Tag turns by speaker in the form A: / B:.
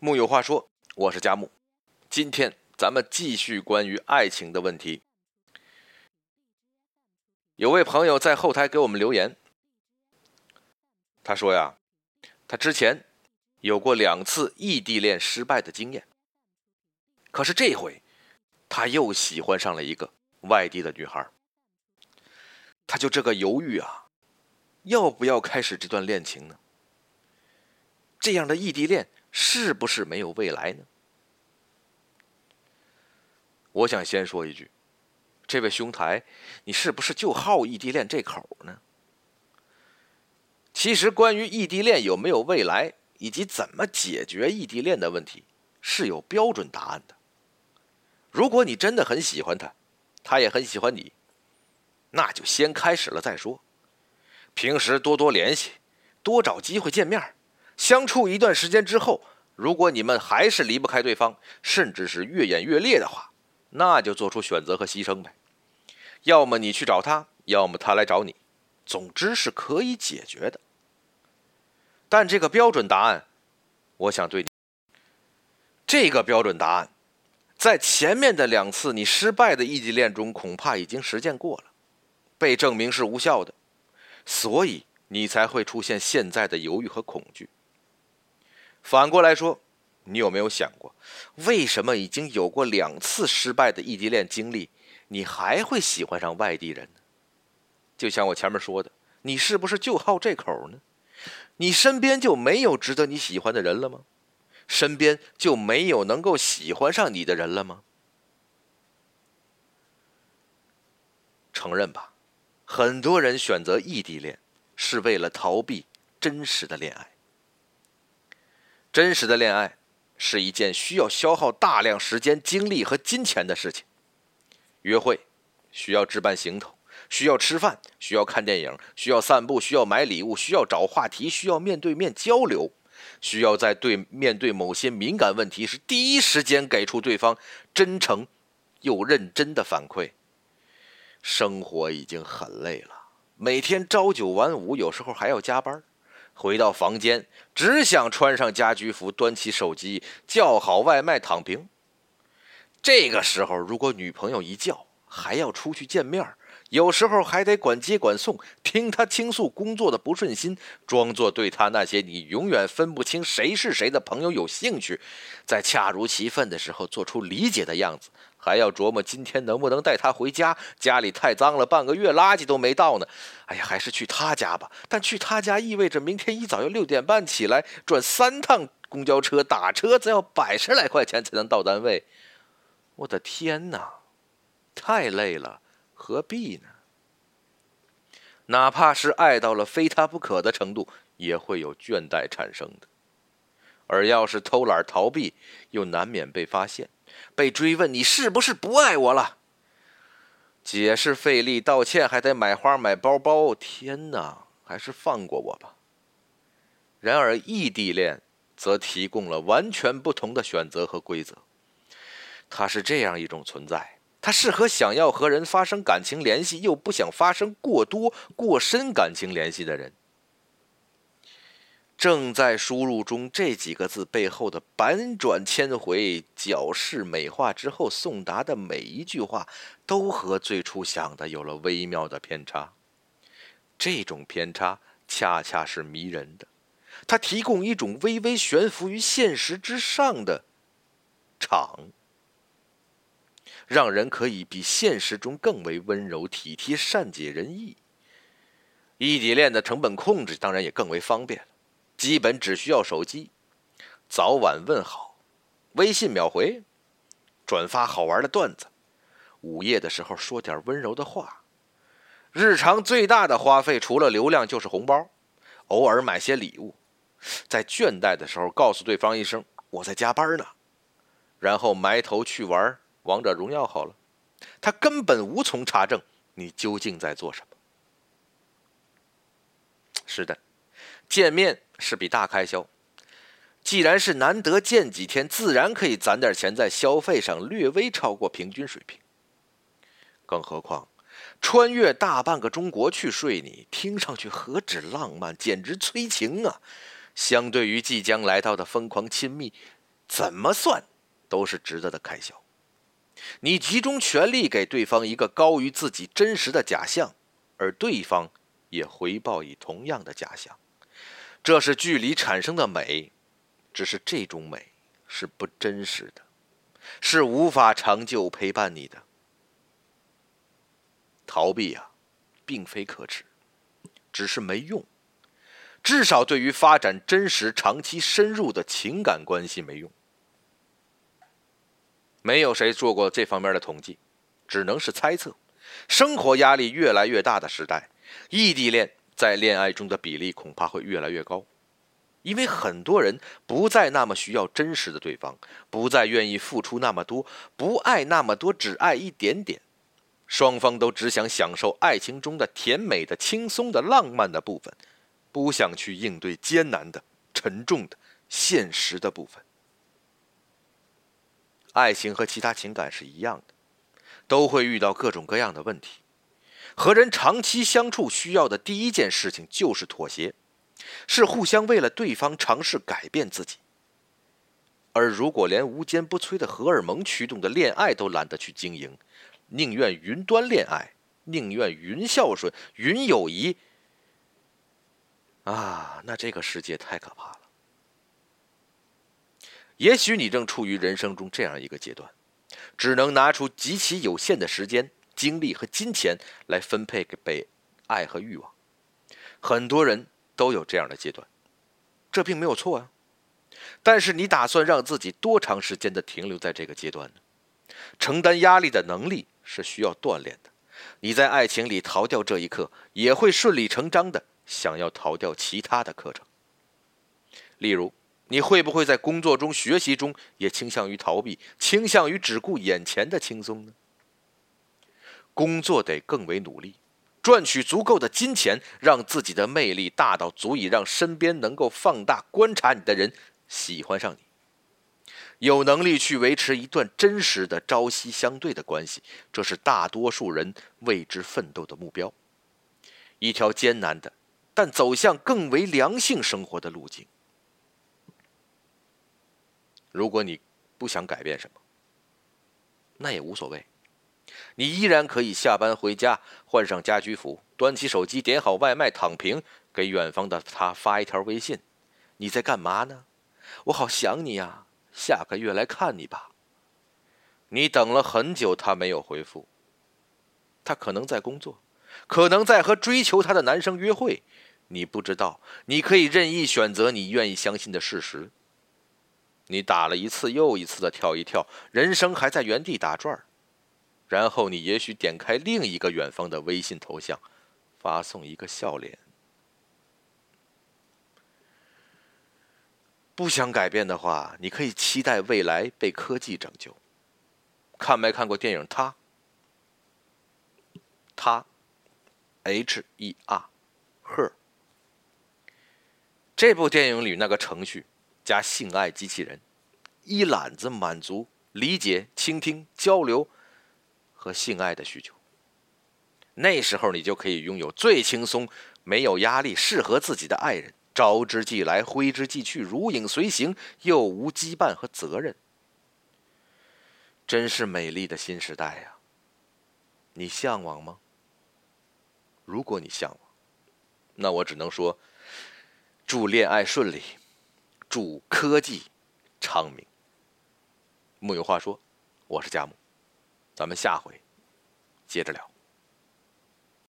A: 木有话说，我是佳木。今天咱们继续关于爱情的问题。有位朋友在后台给我们留言，他说呀，他之前有过两次异地恋失败的经验，可是这回他又喜欢上了一个外地的女孩，他就这个犹豫啊，要不要开始这段恋情呢？这样的异地恋。是不是没有未来呢？我想先说一句，这位兄台，你是不是就好异地恋这口呢？其实，关于异地恋有没有未来，以及怎么解决异地恋的问题，是有标准答案的。如果你真的很喜欢他，他也很喜欢你，那就先开始了再说。平时多多联系，多找机会见面。相处一段时间之后，如果你们还是离不开对方，甚至是越演越烈的话，那就做出选择和牺牲呗。要么你去找他，要么他来找你，总之是可以解决的。但这个标准答案，我想对你，这个标准答案，在前面的两次你失败的异地恋中，恐怕已经实践过了，被证明是无效的，所以你才会出现现在的犹豫和恐惧。反过来说，你有没有想过，为什么已经有过两次失败的异地恋经历，你还会喜欢上外地人呢？就像我前面说的，你是不是就好这口呢？你身边就没有值得你喜欢的人了吗？身边就没有能够喜欢上你的人了吗？承认吧，很多人选择异地恋，是为了逃避真实的恋爱。真实的恋爱是一件需要消耗大量时间、精力和金钱的事情。约会需要置办行头，需要吃饭，需要看电影，需要散步，需要买礼物，需要找话题，需要面对面交流，需要在对面对某些敏感问题时第一时间给出对方真诚又认真的反馈。生活已经很累了，每天朝九晚五，有时候还要加班。回到房间，只想穿上家居服，端起手机叫好外卖，躺平。这个时候，如果女朋友一叫，还要出去见面有时候还得管接管送，听她倾诉工作的不顺心，装作对她那些你永远分不清谁是谁的朋友有兴趣，在恰如其分的时候做出理解的样子。还要琢磨今天能不能带他回家，家里太脏了，半个月垃圾都没倒呢。哎呀，还是去他家吧。但去他家意味着明天一早要六点半起来转三趟公交车，打车则要百十来块钱才能到单位。我的天哪，太累了，何必呢？哪怕是爱到了非他不可的程度，也会有倦怠产生的。而要是偷懒逃避，又难免被发现。被追问你是不是不爱我了？解释费力，道歉还得买花买包包。天哪，还是放过我吧。然而异地恋则提供了完全不同的选择和规则。它是这样一种存在，它适合想要和人发生感情联系又不想发生过多过深感情联系的人。正在输入中，这几个字背后的百转千回、矫饰美化之后送达的每一句话，都和最初想的有了微妙的偏差。这种偏差恰恰是迷人的，它提供一种微微悬浮于现实之上的场，让人可以比现实中更为温柔、体贴、善解人意。异地恋的成本控制当然也更为方便。基本只需要手机，早晚问好，微信秒回，转发好玩的段子，午夜的时候说点温柔的话。日常最大的花费除了流量就是红包，偶尔买些礼物。在倦怠的时候告诉对方一声我在加班呢，然后埋头去玩王者荣耀好了，他根本无从查证你究竟在做什么。是的。见面是笔大开销，既然是难得见几天，自然可以攒点钱在消费上略微超过平均水平。更何况，穿越大半个中国去睡你，听上去何止浪漫，简直催情啊！相对于即将来到的疯狂亲密，怎么算都是值得的开销。你集中全力给对方一个高于自己真实的假象，而对方也回报以同样的假象，这是距离产生的美，只是这种美是不真实的，是无法长久陪伴你的。逃避呀，并非可耻，只是没用，至少对于发展真实、长期、深入的情感关系没用。没有谁做过这方面的统计，只能是猜测。生活压力越来越大的时代，异地恋在恋爱中的比例恐怕会越来越高，因为很多人不再那么需要真实的对方，不再愿意付出那么多，不爱那么多，只爱一点点。双方都只想享受爱情中的甜美的、轻松的、浪漫的部分，不想去应对艰难的、沉重的、现实的部分。爱情和其他情感是一样的，都会遇到各种各样的问题。和人长期相处，需要的第一件事情就是妥协，是互相为了对方尝试改变自己。而如果连无坚不摧的荷尔蒙驱动的恋爱都懒得去经营，宁愿云端恋爱，宁愿云孝顺、云友谊，啊，那这个世界太可怕了。也许你正处于人生中这样一个阶段，只能拿出极其有限的时间、精力和金钱来分配给被爱和欲望。很多人都有这样的阶段，这并没有错啊。但是你打算让自己多长时间的停留在这个阶段呢？承担压力的能力是需要锻炼的。你在爱情里逃掉这一刻，也会顺理成章的想要逃掉其他的课程，例如。你会不会在工作中、学习中也倾向于逃避，倾向于只顾眼前的轻松呢？工作得更为努力，赚取足够的金钱，让自己的魅力大到足以让身边能够放大观察你的人喜欢上你。有能力去维持一段真实的朝夕相对的关系，这是大多数人为之奋斗的目标。一条艰难的，但走向更为良性生活的路径。如果你不想改变什么，那也无所谓，你依然可以下班回家，换上家居服，端起手机，点好外卖，躺平，给远方的他发一条微信：“你在干嘛呢？我好想你呀，下个月来看你吧。”你等了很久，他没有回复，他可能在工作，可能在和追求他的男生约会，你不知道。你可以任意选择你愿意相信的事实。你打了一次又一次的跳一跳，人生还在原地打转。然后你也许点开另一个远方的微信头像，发送一个笑脸。不想改变的话，你可以期待未来被科技拯救。看没看过电影《他》？他，H E R，Her。这部电影里那个程序。加性爱机器人，一揽子满足理解、倾听、交流和性爱的需求。那时候你就可以拥有最轻松、没有压力、适合自己的爱人，招之即来，挥之即去，如影随形，又无羁绊和责任。真是美丽的新时代呀！你向往吗？如果你向往，那我只能说，祝恋爱顺利。祝科技昌明。木有话说，我是佳木，咱们下回接着聊。